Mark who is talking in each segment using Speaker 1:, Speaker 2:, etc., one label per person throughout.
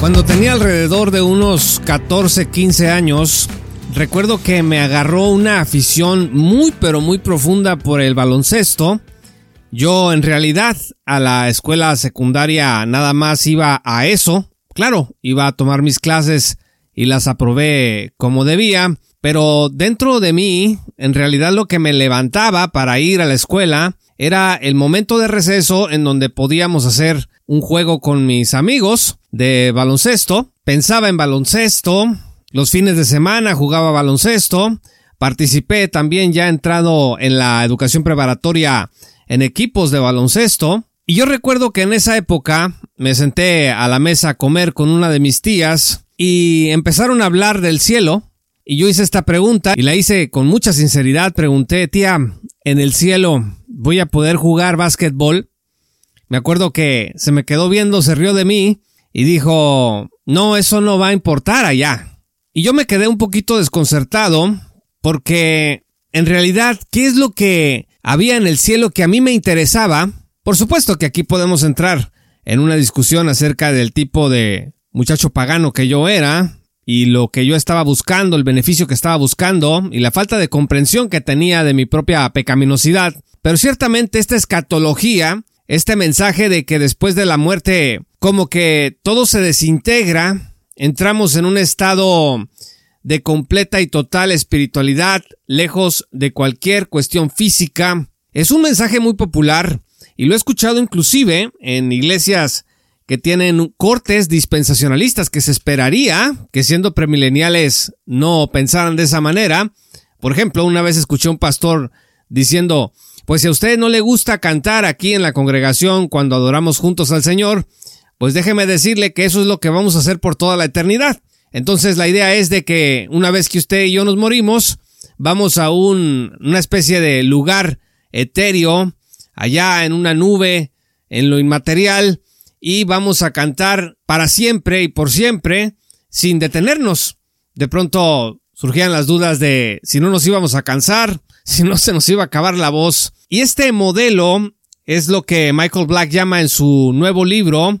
Speaker 1: Cuando tenía alrededor de unos 14, 15 años, recuerdo que me agarró una afición muy pero muy profunda por el baloncesto. Yo en realidad a la escuela secundaria nada más iba a eso. Claro, iba a tomar mis clases y las aprobé como debía, pero dentro de mí, en realidad lo que me levantaba para ir a la escuela era el momento de receso en donde podíamos hacer un juego con mis amigos de baloncesto. Pensaba en baloncesto. Los fines de semana jugaba baloncesto. Participé también ya entrado en la educación preparatoria en equipos de baloncesto. Y yo recuerdo que en esa época me senté a la mesa a comer con una de mis tías y empezaron a hablar del cielo. Y yo hice esta pregunta y la hice con mucha sinceridad. Pregunté, tía, ¿en el cielo voy a poder jugar básquetbol? Me acuerdo que se me quedó viendo, se rió de mí y dijo, no, eso no va a importar allá. Y yo me quedé un poquito desconcertado porque en realidad, ¿qué es lo que había en el cielo que a mí me interesaba? Por supuesto que aquí podemos entrar en una discusión acerca del tipo de muchacho pagano que yo era y lo que yo estaba buscando, el beneficio que estaba buscando y la falta de comprensión que tenía de mi propia pecaminosidad. Pero ciertamente esta escatología este mensaje de que después de la muerte como que todo se desintegra, entramos en un estado de completa y total espiritualidad, lejos de cualquier cuestión física. Es un mensaje muy popular y lo he escuchado inclusive en iglesias que tienen cortes dispensacionalistas que se esperaría que siendo premileniales no pensaran de esa manera. Por ejemplo, una vez escuché a un pastor diciendo, pues si a usted no le gusta cantar aquí en la congregación cuando adoramos juntos al Señor, pues déjeme decirle que eso es lo que vamos a hacer por toda la eternidad. Entonces la idea es de que una vez que usted y yo nos morimos, vamos a un, una especie de lugar etéreo, allá en una nube, en lo inmaterial, y vamos a cantar para siempre y por siempre, sin detenernos. De pronto surgían las dudas de si no nos íbamos a cansar, si no se nos iba a acabar la voz. Y este modelo es lo que Michael Black llama en su nuevo libro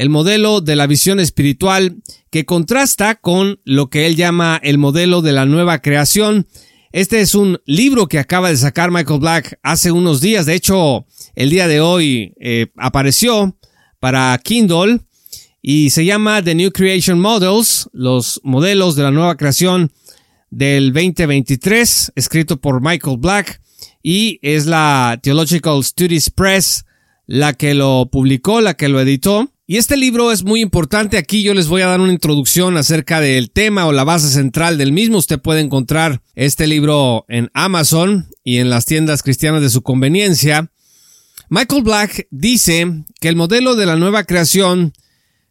Speaker 1: el modelo de la visión espiritual que contrasta con lo que él llama el modelo de la nueva creación. Este es un libro que acaba de sacar Michael Black hace unos días. De hecho, el día de hoy eh, apareció para Kindle y se llama The New Creation Models, los modelos de la nueva creación del 2023, escrito por Michael Black y es la Theological Studies Press la que lo publicó, la que lo editó. Y este libro es muy importante. Aquí yo les voy a dar una introducción acerca del tema o la base central del mismo. Usted puede encontrar este libro en Amazon y en las tiendas cristianas de su conveniencia. Michael Black dice que el modelo de la nueva creación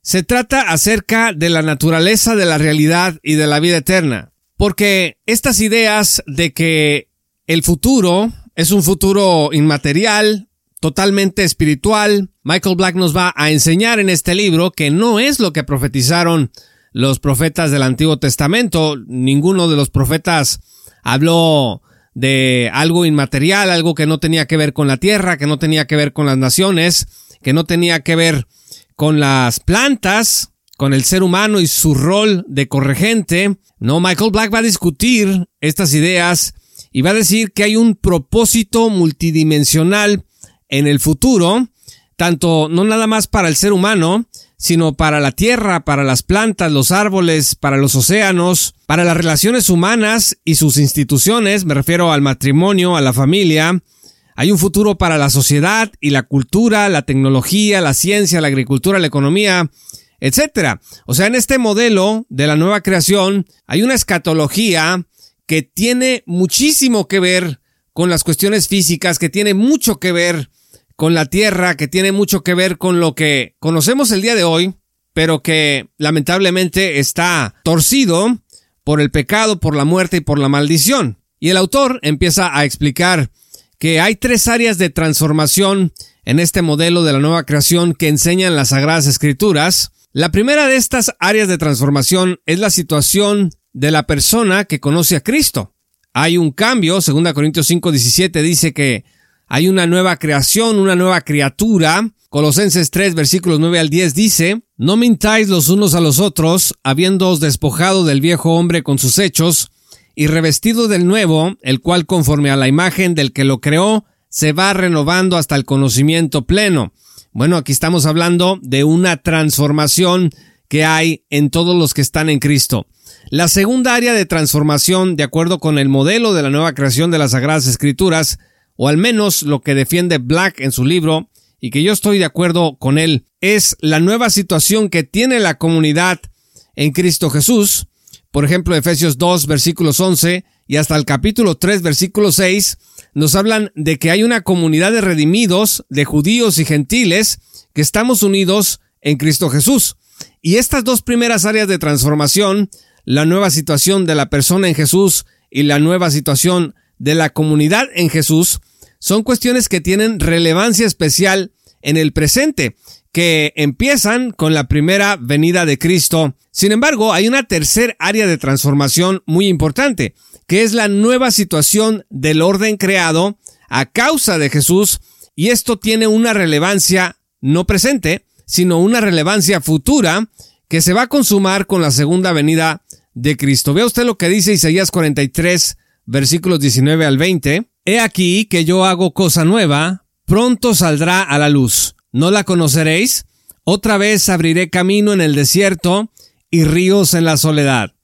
Speaker 1: se trata acerca de la naturaleza de la realidad y de la vida eterna. Porque estas ideas de que el futuro es un futuro inmaterial, totalmente espiritual. Michael Black nos va a enseñar en este libro que no es lo que profetizaron los profetas del Antiguo Testamento. Ninguno de los profetas habló de algo inmaterial, algo que no tenía que ver con la tierra, que no tenía que ver con las naciones, que no tenía que ver con las plantas, con el ser humano y su rol de corregente. No, Michael Black va a discutir estas ideas y va a decir que hay un propósito multidimensional en el futuro, tanto no nada más para el ser humano, sino para la tierra, para las plantas, los árboles, para los océanos, para las relaciones humanas y sus instituciones, me refiero al matrimonio, a la familia. Hay un futuro para la sociedad y la cultura, la tecnología, la ciencia, la agricultura, la economía, etcétera. O sea, en este modelo de la nueva creación hay una escatología que tiene muchísimo que ver con las cuestiones físicas, que tiene mucho que ver con la tierra, que tiene mucho que ver con lo que conocemos el día de hoy, pero que lamentablemente está torcido por el pecado, por la muerte y por la maldición. Y el autor empieza a explicar que hay tres áreas de transformación en este modelo de la nueva creación que enseñan las Sagradas Escrituras. La primera de estas áreas de transformación es la situación de la persona que conoce a Cristo. Hay un cambio, 2 Corintios 5, 17 dice que hay una nueva creación, una nueva criatura. Colosenses 3, versículos 9 al 10 dice, No mintáis los unos a los otros, habiéndoos despojado del viejo hombre con sus hechos, y revestido del nuevo, el cual conforme a la imagen del que lo creó, se va renovando hasta el conocimiento pleno. Bueno, aquí estamos hablando de una transformación que hay en todos los que están en Cristo. La segunda área de transformación, de acuerdo con el modelo de la nueva creación de las Sagradas Escrituras, o al menos lo que defiende Black en su libro, y que yo estoy de acuerdo con él, es la nueva situación que tiene la comunidad en Cristo Jesús. Por ejemplo, Efesios 2, versículos 11 y hasta el capítulo 3, versículo 6, nos hablan de que hay una comunidad de redimidos, de judíos y gentiles, que estamos unidos en Cristo Jesús. Y estas dos primeras áreas de transformación, la nueva situación de la persona en Jesús y la nueva situación de la comunidad en Jesús, son cuestiones que tienen relevancia especial en el presente, que empiezan con la primera venida de Cristo. Sin embargo, hay una tercer área de transformación muy importante, que es la nueva situación del orden creado a causa de Jesús, y esto tiene una relevancia no presente, sino una relevancia futura que se va a consumar con la segunda venida de Cristo. Vea usted lo que dice Isaías 43, versículos 19 al 20. He aquí que yo hago cosa nueva, pronto saldrá a la luz. ¿No la conoceréis? Otra vez abriré camino en el desierto y ríos en la soledad.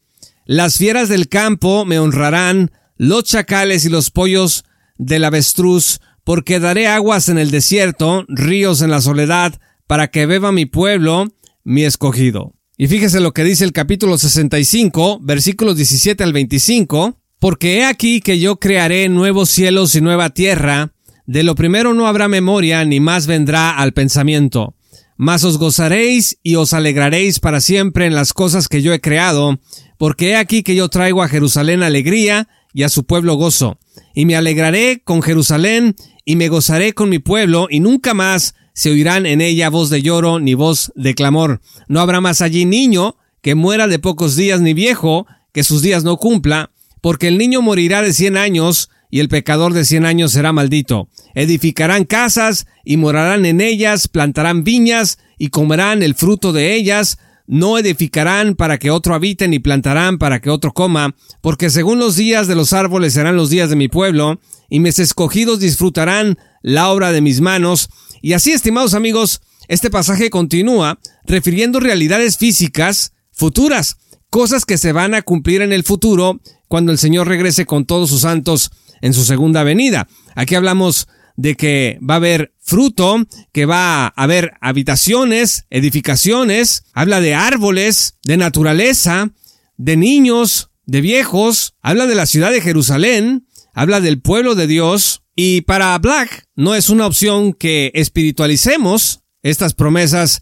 Speaker 1: Las fieras del campo me honrarán, los chacales y los pollos del avestruz, porque daré aguas en el desierto, ríos en la soledad, para que beba mi pueblo, mi escogido. Y fíjese lo que dice el capítulo 65, versículos 17 al 25, porque he aquí que yo crearé nuevos cielos y nueva tierra, de lo primero no habrá memoria, ni más vendrá al pensamiento. Mas os gozaréis y os alegraréis para siempre en las cosas que yo he creado, porque he aquí que yo traigo a Jerusalén alegría y a su pueblo gozo. Y me alegraré con Jerusalén y me gozaré con mi pueblo, y nunca más se oirán en ella voz de lloro ni voz de clamor. No habrá más allí niño que muera de pocos días ni viejo que sus días no cumpla, porque el niño morirá de cien años y el pecador de cien años será maldito. Edificarán casas y morarán en ellas, plantarán viñas y comerán el fruto de ellas, no edificarán para que otro habite ni plantarán para que otro coma, porque según los días de los árboles serán los días de mi pueblo, y mis escogidos disfrutarán la obra de mis manos, y así, estimados amigos, este pasaje continúa refiriendo realidades físicas futuras, cosas que se van a cumplir en el futuro cuando el Señor regrese con todos sus santos en su segunda venida. Aquí hablamos de que va a haber fruto, que va a haber habitaciones, edificaciones, habla de árboles, de naturaleza, de niños, de viejos, habla de la ciudad de Jerusalén, habla del pueblo de Dios, y para Black no es una opción que espiritualicemos estas promesas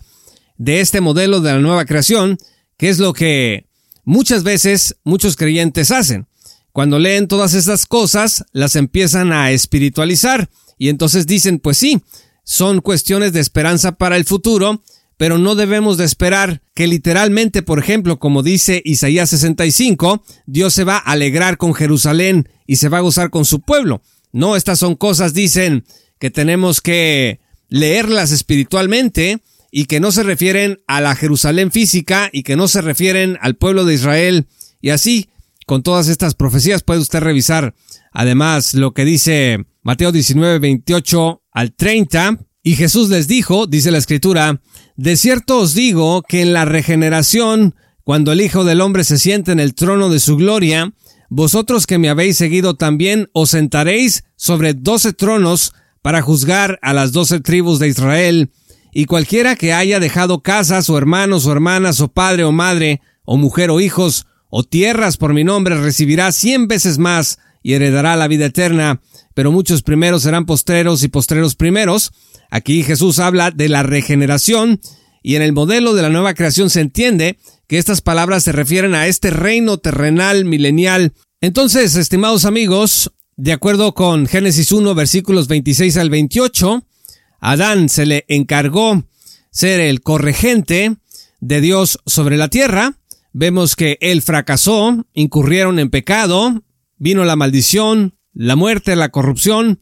Speaker 1: de este modelo de la nueva creación, que es lo que muchas veces muchos creyentes hacen. Cuando leen todas estas cosas, las empiezan a espiritualizar y entonces dicen, pues sí, son cuestiones de esperanza para el futuro, pero no debemos de esperar que literalmente, por ejemplo, como dice Isaías 65, Dios se va a alegrar con Jerusalén y se va a gozar con su pueblo. No, estas son cosas, dicen, que tenemos que leerlas espiritualmente y que no se refieren a la Jerusalén física y que no se refieren al pueblo de Israel. Y así, con todas estas profecías puede usted revisar además lo que dice Mateo 19, 28 al 30. Y Jesús les dijo, dice la escritura, de cierto os digo que en la regeneración, cuando el Hijo del Hombre se siente en el trono de su gloria, vosotros que me habéis seguido también os sentaréis sobre doce tronos para juzgar a las doce tribus de Israel, y cualquiera que haya dejado casas o hermanos o hermanas o padre o madre o mujer o hijos o tierras por mi nombre recibirá cien veces más y heredará la vida eterna, pero muchos primeros serán postreros y postreros primeros. Aquí Jesús habla de la regeneración y en el modelo de la nueva creación se entiende que estas palabras se refieren a este reino terrenal milenial. Entonces, estimados amigos, de acuerdo con Génesis 1 versículos 26 al 28, Adán se le encargó ser el corregente de Dios sobre la tierra. Vemos que él fracasó, incurrieron en pecado, vino la maldición, la muerte, la corrupción.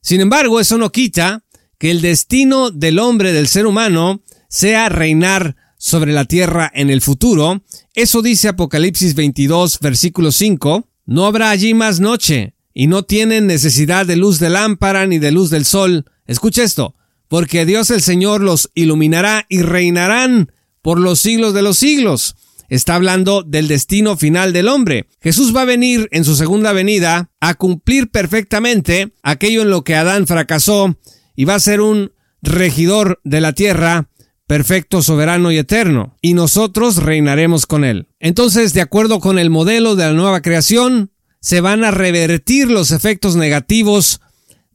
Speaker 1: Sin embargo, eso no quita que el destino del hombre, del ser humano, sea reinar sobre la tierra en el futuro. Eso dice Apocalipsis 22, versículo 5. No habrá allí más noche, y no tienen necesidad de luz de lámpara ni de luz del sol. Escucha esto, porque Dios el Señor los iluminará y reinarán por los siglos de los siglos. Está hablando del destino final del hombre. Jesús va a venir en su segunda venida a cumplir perfectamente aquello en lo que Adán fracasó y va a ser un regidor de la tierra perfecto, soberano y eterno, y nosotros reinaremos con él. Entonces, de acuerdo con el modelo de la nueva creación, se van a revertir los efectos negativos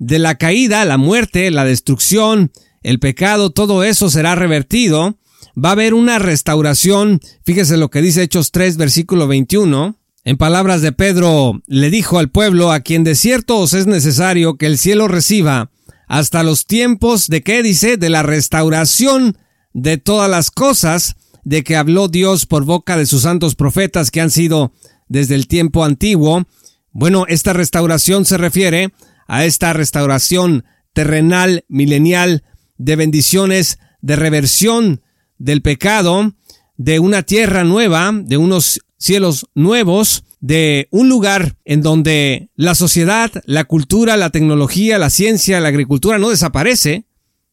Speaker 1: de la caída, la muerte, la destrucción, el pecado, todo eso será revertido. Va a haber una restauración. Fíjese lo que dice Hechos 3, versículo 21. En palabras de Pedro, le dijo al pueblo, a quien de cierto os es necesario que el cielo reciba hasta los tiempos de qué dice, de la restauración de todas las cosas de que habló Dios por boca de sus santos profetas que han sido desde el tiempo antiguo. Bueno, esta restauración se refiere a esta restauración terrenal, milenial, de bendiciones, de reversión del pecado, de una tierra nueva, de unos cielos nuevos, de un lugar en donde la sociedad, la cultura, la tecnología, la ciencia, la agricultura no desaparece,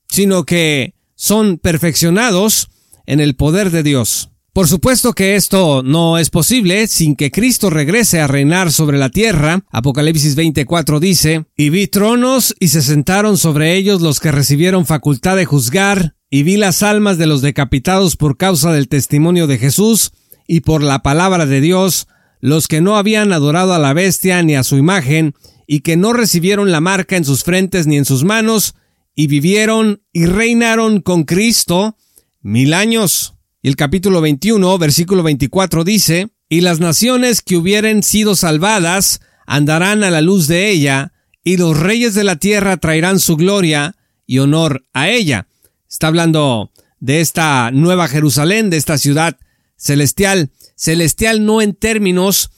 Speaker 1: sino que son perfeccionados en el poder de Dios. Por supuesto que esto no es posible sin que Cristo regrese a reinar sobre la tierra. Apocalipsis 24 dice, y vi tronos y se sentaron sobre ellos los que recibieron facultad de juzgar, y vi las almas de los decapitados por causa del testimonio de Jesús y por la palabra de Dios, los que no habían adorado a la bestia ni a su imagen, y que no recibieron la marca en sus frentes ni en sus manos, y vivieron y reinaron con Cristo mil años. El capítulo 21, versículo 24 dice, y las naciones que hubieren sido salvadas andarán a la luz de ella, y los reyes de la tierra traerán su gloria y honor a ella. Está hablando de esta nueva Jerusalén, de esta ciudad celestial, celestial no en términos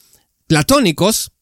Speaker 1: platónicos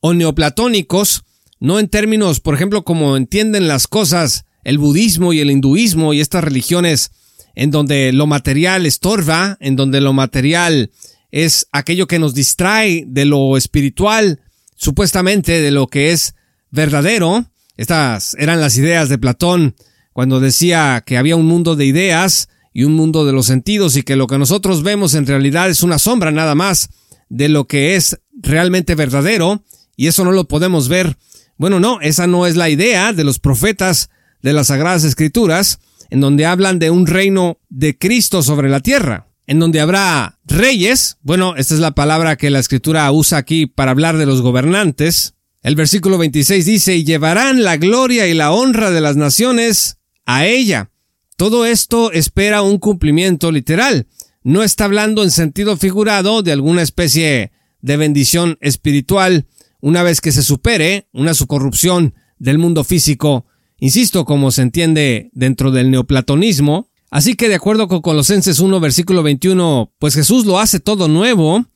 Speaker 1: o neoplatónicos, no en términos, por ejemplo, como entienden las cosas el budismo y el hinduismo y estas religiones en donde lo material estorba, en donde lo material es aquello que nos distrae de lo espiritual, supuestamente de lo que es verdadero. Estas eran las ideas de Platón cuando decía que había un mundo de ideas y un mundo de los sentidos y que lo que nosotros vemos en realidad es una sombra nada más de lo que es realmente verdadero y eso no lo podemos ver. Bueno, no, esa no es la idea de los profetas de las Sagradas Escrituras, en donde hablan de un reino de Cristo sobre la tierra, en donde habrá reyes, bueno, esta es la palabra que la Escritura usa aquí para hablar de los gobernantes. El versículo 26 dice, y llevarán la gloria y la honra de las naciones a ella. Todo esto espera un cumplimiento literal. No está hablando en sentido figurado de alguna especie de bendición espiritual una vez que se supere una su corrupción del mundo físico insisto, como se entiende dentro del neoplatonismo. Así que de acuerdo con Colosenses 1, versículo 21, pues Jesús lo hace todo nuevo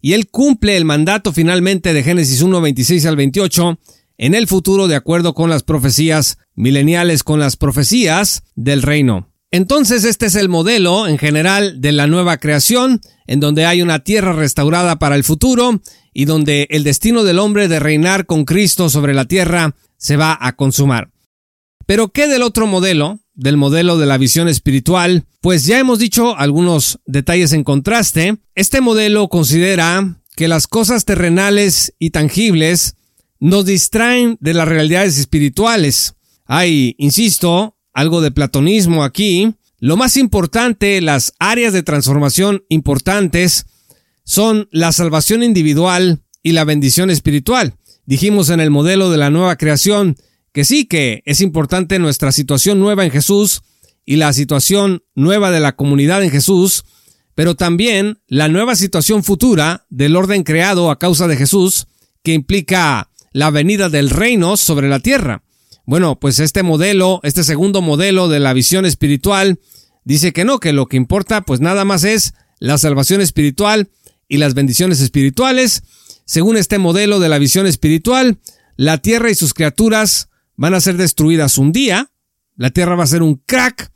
Speaker 1: y él cumple el mandato finalmente de Génesis 1, 26 al 28 en el futuro de acuerdo con las profecías mileniales, con las profecías del reino. Entonces este es el modelo en general de la nueva creación, en donde hay una tierra restaurada para el futuro y donde el destino del hombre de reinar con Cristo sobre la tierra se va a consumar. Pero ¿qué del otro modelo? Del modelo de la visión espiritual, pues ya hemos dicho algunos detalles en contraste. Este modelo considera que las cosas terrenales y tangibles nos distraen de las realidades espirituales. Hay, insisto, algo de platonismo aquí. Lo más importante, las áreas de transformación importantes, son la salvación individual y la bendición espiritual. Dijimos en el modelo de la nueva creación que sí, que es importante nuestra situación nueva en Jesús y la situación nueva de la comunidad en Jesús, pero también la nueva situación futura del orden creado a causa de Jesús, que implica la venida del reino sobre la tierra. Bueno, pues este modelo, este segundo modelo de la visión espiritual, dice que no, que lo que importa pues nada más es la salvación espiritual y las bendiciones espirituales. Según este modelo de la visión espiritual, la tierra y sus criaturas van a ser destruidas un día, la tierra va a ser un crack,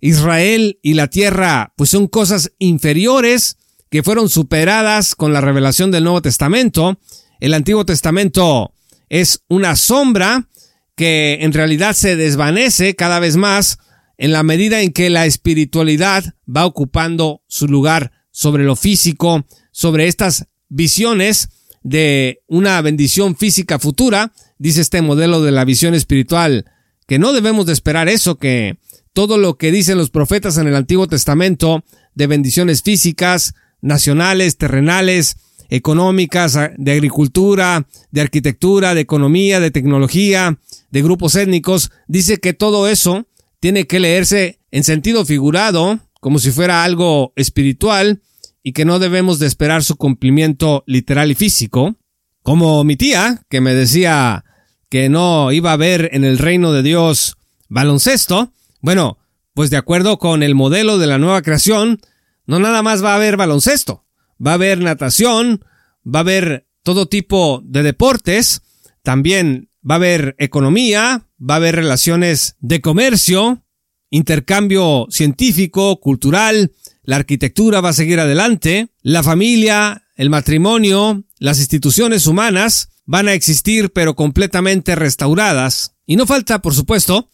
Speaker 1: Israel y la tierra pues son cosas inferiores que fueron superadas con la revelación del Nuevo Testamento. El Antiguo Testamento es una sombra que en realidad se desvanece cada vez más en la medida en que la espiritualidad va ocupando su lugar sobre lo físico, sobre estas visiones de una bendición física futura, dice este modelo de la visión espiritual, que no debemos de esperar eso, que todo lo que dicen los profetas en el Antiguo Testamento de bendiciones físicas, nacionales, terrenales, económicas, de agricultura, de arquitectura, de economía, de tecnología, de grupos étnicos, dice que todo eso tiene que leerse en sentido figurado, como si fuera algo espiritual, y que no debemos de esperar su cumplimiento literal y físico, como mi tía, que me decía que no iba a haber en el reino de Dios baloncesto, bueno, pues de acuerdo con el modelo de la nueva creación, no nada más va a haber baloncesto, va a haber natación, va a haber todo tipo de deportes, también va a haber economía, va a haber relaciones de comercio, intercambio científico, cultural, la arquitectura va a seguir adelante, la familia, el matrimonio, las instituciones humanas van a existir pero completamente restauradas. Y no falta, por supuesto,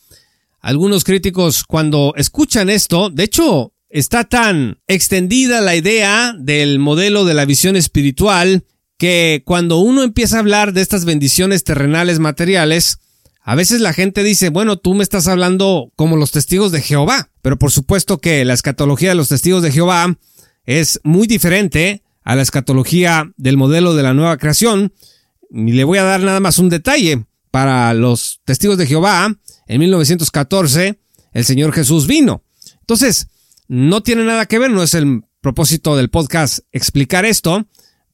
Speaker 1: algunos críticos cuando escuchan esto, de hecho, está tan extendida la idea del modelo de la visión espiritual que cuando uno empieza a hablar de estas bendiciones terrenales materiales, a veces la gente dice, bueno, tú me estás hablando como los testigos de Jehová, pero por supuesto que la escatología de los testigos de Jehová es muy diferente a la escatología del modelo de la nueva creación. Y le voy a dar nada más un detalle. Para los testigos de Jehová, en 1914, el Señor Jesús vino. Entonces, no tiene nada que ver, no es el propósito del podcast explicar esto,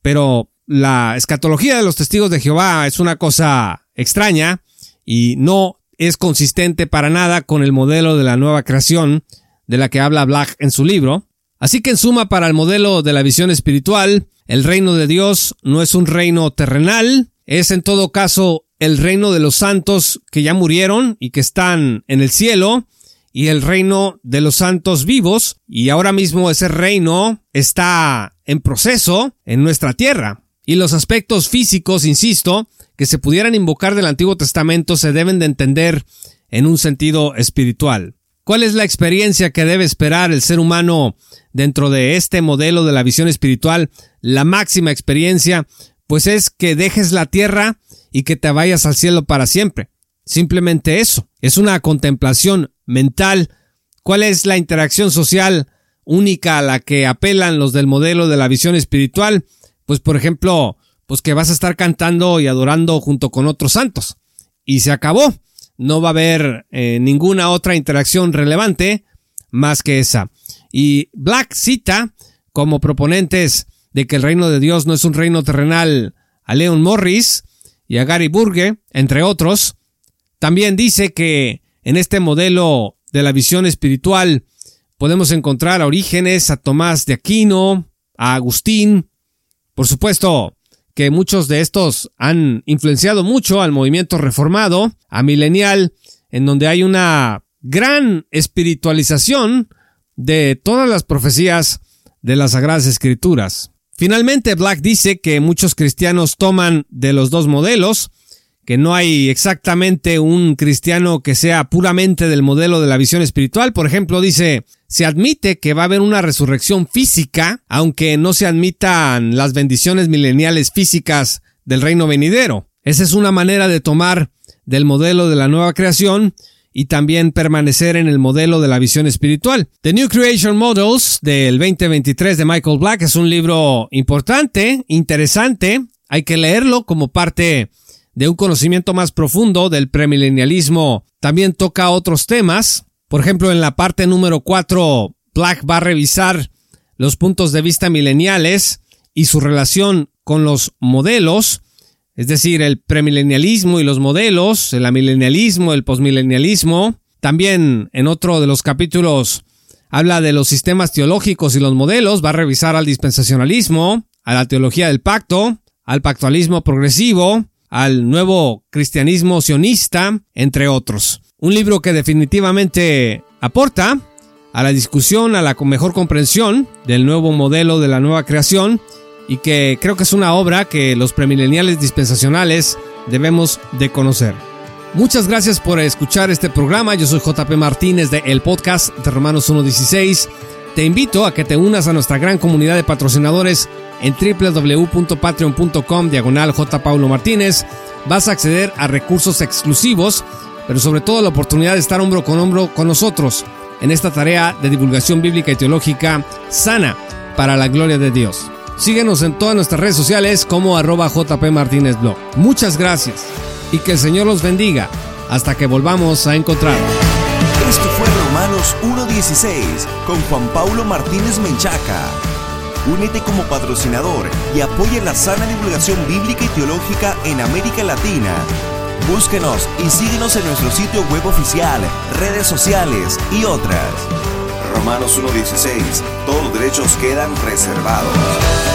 Speaker 1: pero la escatología de los testigos de Jehová es una cosa extraña y no es consistente para nada con el modelo de la nueva creación de la que habla Black en su libro. Así que en suma, para el modelo de la visión espiritual, el reino de Dios no es un reino terrenal, es en todo caso el reino de los santos que ya murieron y que están en el cielo, y el reino de los santos vivos, y ahora mismo ese reino está en proceso en nuestra tierra. Y los aspectos físicos, insisto, que se pudieran invocar del Antiguo Testamento se deben de entender en un sentido espiritual. ¿Cuál es la experiencia que debe esperar el ser humano dentro de este modelo de la visión espiritual? La máxima experiencia, pues es que dejes la tierra y que te vayas al cielo para siempre. Simplemente eso. Es una contemplación mental. ¿Cuál es la interacción social única a la que apelan los del modelo de la visión espiritual? Pues por ejemplo, pues que vas a estar cantando y adorando junto con otros santos. Y se acabó. No va a haber eh, ninguna otra interacción relevante más que esa. Y Black cita como proponentes de que el reino de Dios no es un reino terrenal a Leon Morris y a Gary Burge, entre otros. También dice que en este modelo de la visión espiritual podemos encontrar a Orígenes, a Tomás de Aquino, a Agustín. Por supuesto, que muchos de estos han influenciado mucho al movimiento reformado, a milenial, en donde hay una gran espiritualización de todas las profecías de las Sagradas Escrituras. Finalmente, Black dice que muchos cristianos toman de los dos modelos, que no hay exactamente un cristiano que sea puramente del modelo de la visión espiritual. Por ejemplo, dice, se admite que va a haber una resurrección física, aunque no se admitan las bendiciones mileniales físicas del reino venidero. Esa es una manera de tomar del modelo de la nueva creación y también permanecer en el modelo de la visión espiritual. The New Creation Models del 2023 de Michael Black es un libro importante, interesante, hay que leerlo como parte de un conocimiento más profundo del premilenialismo. También toca otros temas. Por ejemplo, en la parte número 4, Black va a revisar los puntos de vista mileniales y su relación con los modelos, es decir, el premilenialismo y los modelos, el amilenialismo, el posmilenialismo. También en otro de los capítulos habla de los sistemas teológicos y los modelos, va a revisar al dispensacionalismo, a la teología del pacto, al pactualismo progresivo, al nuevo cristianismo sionista, entre otros. Un libro que definitivamente aporta a la discusión, a la mejor comprensión del nuevo modelo de la nueva creación y que creo que es una obra que los premileniales dispensacionales debemos de conocer. Muchas gracias por escuchar este programa. Yo soy JP Martínez de El Podcast de Romanos 1.16. Te invito a que te unas a nuestra gran comunidad de patrocinadores en www.patreon.com diagonal. Paulo Martínez. Vas a acceder a recursos exclusivos, pero sobre todo la oportunidad de estar hombro con hombro con nosotros en esta tarea de divulgación bíblica y teológica sana para la gloria de Dios. Síguenos en todas nuestras redes sociales como arroba JP Martínez Blog. Muchas gracias y que el Señor los bendiga hasta que volvamos a encontrar.
Speaker 2: Esto fue Romanos 1.16 con Juan Paulo Martínez Menchaca. Únete como patrocinador y apoya la sana divulgación bíblica y teológica en América Latina. Búsquenos y síguenos en nuestro sitio web oficial, redes sociales y otras. Romanos 1.16. Todos los derechos quedan reservados.